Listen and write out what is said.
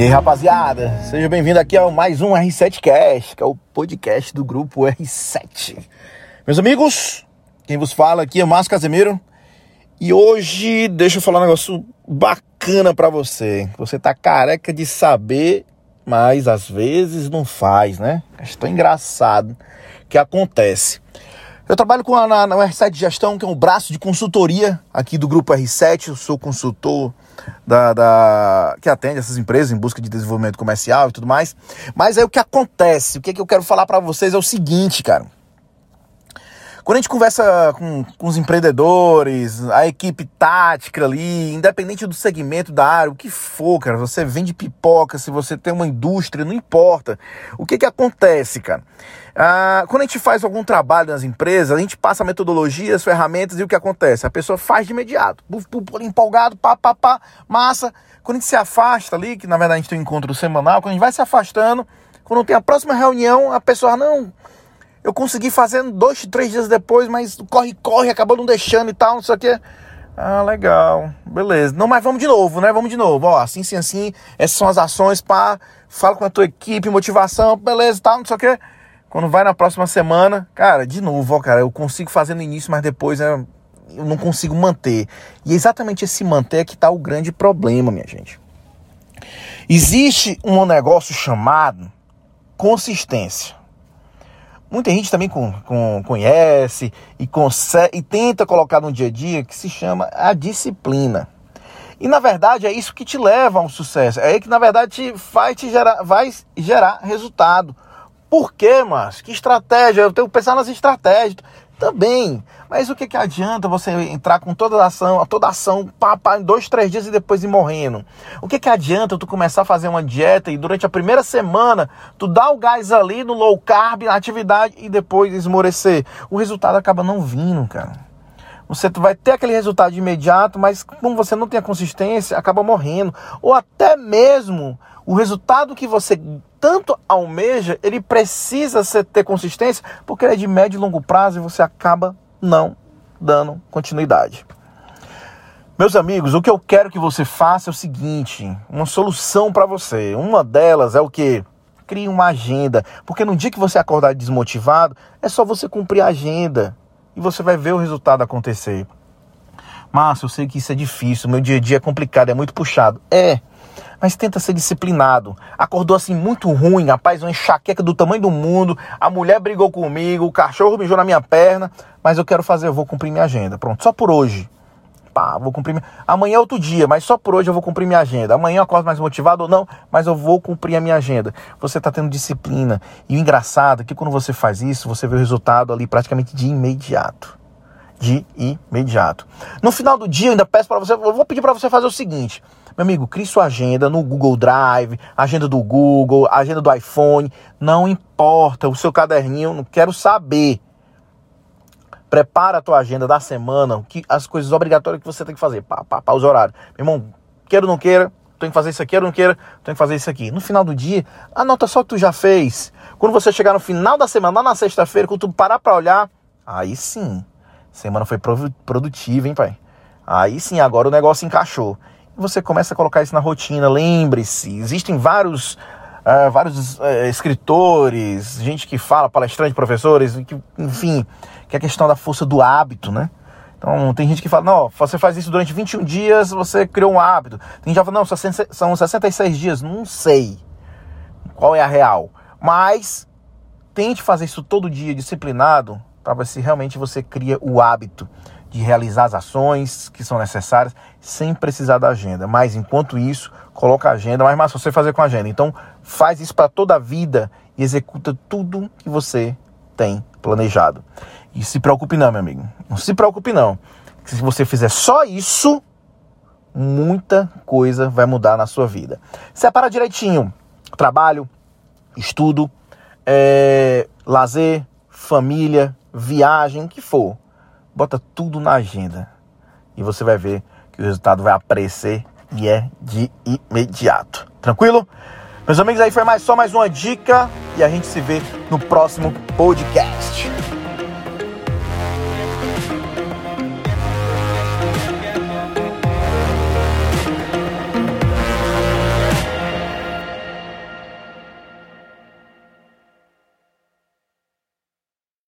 E aí, rapaziada, seja bem-vindo aqui ao mais um R7Cast, que é o podcast do grupo R7. Meus amigos, quem vos fala aqui é Márcio Casemiro. E hoje deixa eu falar um negócio bacana para você. Você tá careca de saber, mas às vezes não faz, né? Questão engraçado que acontece. Eu trabalho com a, na, na R7 Gestão, que é um braço de consultoria aqui do grupo R7. Eu sou consultor da, da, que atende essas empresas em busca de desenvolvimento comercial e tudo mais. Mas aí o que acontece, o que, é que eu quero falar para vocês é o seguinte, cara. Quando a gente conversa com, com os empreendedores, a equipe tática ali, independente do segmento da área, o que for, cara, você vende pipoca, se você tem uma indústria, não importa. O que que acontece, cara? Ah, quando a gente faz algum trabalho nas empresas, a gente passa metodologias, ferramentas e o que acontece? A pessoa faz de imediato, empolgado, pá, pá, pá, massa. Quando a gente se afasta ali, que na verdade a gente tem um encontro semanal, quando a gente vai se afastando, quando tem a próxima reunião, a pessoa, não, eu consegui fazer dois, três dias depois, mas corre, corre, acabou não deixando e tal, não sei o quê. Ah, legal, beleza. Não, mas vamos de novo, né? Vamos de novo. Ó, assim, sim, assim, essas são as ações, pá, fala com a tua equipe, motivação, beleza, tal, não sei o quê. Quando vai na próxima semana, cara, de novo, ó, cara, eu consigo fazer no início, mas depois é, eu não consigo manter. E é exatamente esse manter que tá o grande problema, minha gente. Existe um negócio chamado consistência. Muita gente também com, com, conhece e, consegue, e tenta colocar no dia a dia que se chama a disciplina. E na verdade é isso que te leva a um sucesso. É aí que na verdade te faz te gerar, vai gerar resultado. Por quê, mas Que estratégia? Eu tenho que pensar nas estratégias também. Mas o que, que adianta você entrar com toda a ação, toda a ação, pá, pá, em dois, três dias e depois ir morrendo? O que, que adianta tu começar a fazer uma dieta e durante a primeira semana tu dá o gás ali no low carb, na atividade e depois esmorecer? O resultado acaba não vindo, cara. Você vai ter aquele resultado imediato, mas como você não tem a consistência, acaba morrendo. Ou até mesmo o resultado que você tanto almeja, ele precisa ter consistência, porque ele é de médio e longo prazo e você acaba não dando continuidade. Meus amigos, o que eu quero que você faça é o seguinte: uma solução para você. Uma delas é o que? Crie uma agenda. Porque no dia que você acordar desmotivado, é só você cumprir a agenda e você vai ver o resultado acontecer. Márcio, eu sei que isso é difícil, meu dia a dia é complicado, é muito puxado. É, mas tenta ser disciplinado. Acordou assim muito ruim, rapaz, uma enxaqueca do tamanho do mundo, a mulher brigou comigo, o cachorro mijou na minha perna, mas eu quero fazer, eu vou cumprir minha agenda. Pronto, só por hoje. Pá, vou cumprir. Minha... Amanhã é outro dia, mas só por hoje eu vou cumprir minha agenda. Amanhã eu acordo mais motivado ou não, mas eu vou cumprir a minha agenda. Você está tendo disciplina. E o engraçado é que quando você faz isso, você vê o resultado ali praticamente de imediato de imediato. No final do dia, eu ainda peço para você, eu vou pedir para você fazer o seguinte: meu amigo, crie sua agenda no Google Drive, agenda do Google, agenda do iPhone, não importa, o seu caderninho, não quero saber. Prepara a tua agenda da semana, que as coisas obrigatórias que você tem que fazer, pá, pá, pá, os horários. Meu irmão, queira ou não queira, tenho que fazer isso aqui, ou não queira, tenho que fazer isso aqui. No final do dia, anota só o que tu já fez. Quando você chegar no final da semana, lá na sexta-feira, quando tu parar para olhar, aí sim, semana foi produtiva, hein, pai? Aí sim, agora o negócio encaixou você começa a colocar isso na rotina. Lembre-se, existem vários, uh, vários uh, escritores, gente que fala, palestrantes, professores, que, enfim, que é a questão da força do hábito, né? Então, tem gente que fala, não, você faz isso durante 21 dias, você criou um hábito. Tem gente que fala, não, são 66 dias. Não sei qual é a real. Mas, tente fazer isso todo dia, disciplinado, para ver se realmente você cria o hábito de realizar as ações que são necessárias sem precisar da agenda. Mas enquanto isso, coloca a agenda, mas mais você fazer com a agenda. Então faz isso para toda a vida e executa tudo que você tem planejado. E se preocupe não, meu amigo. Não se preocupe não. Se você fizer só isso, muita coisa vai mudar na sua vida. Separa direitinho trabalho, estudo, é, lazer, família, viagem, o que for bota tudo na agenda e você vai ver que o resultado vai aparecer e é de imediato. Tranquilo? Meus amigos, aí foi mais só mais uma dica e a gente se vê no próximo podcast.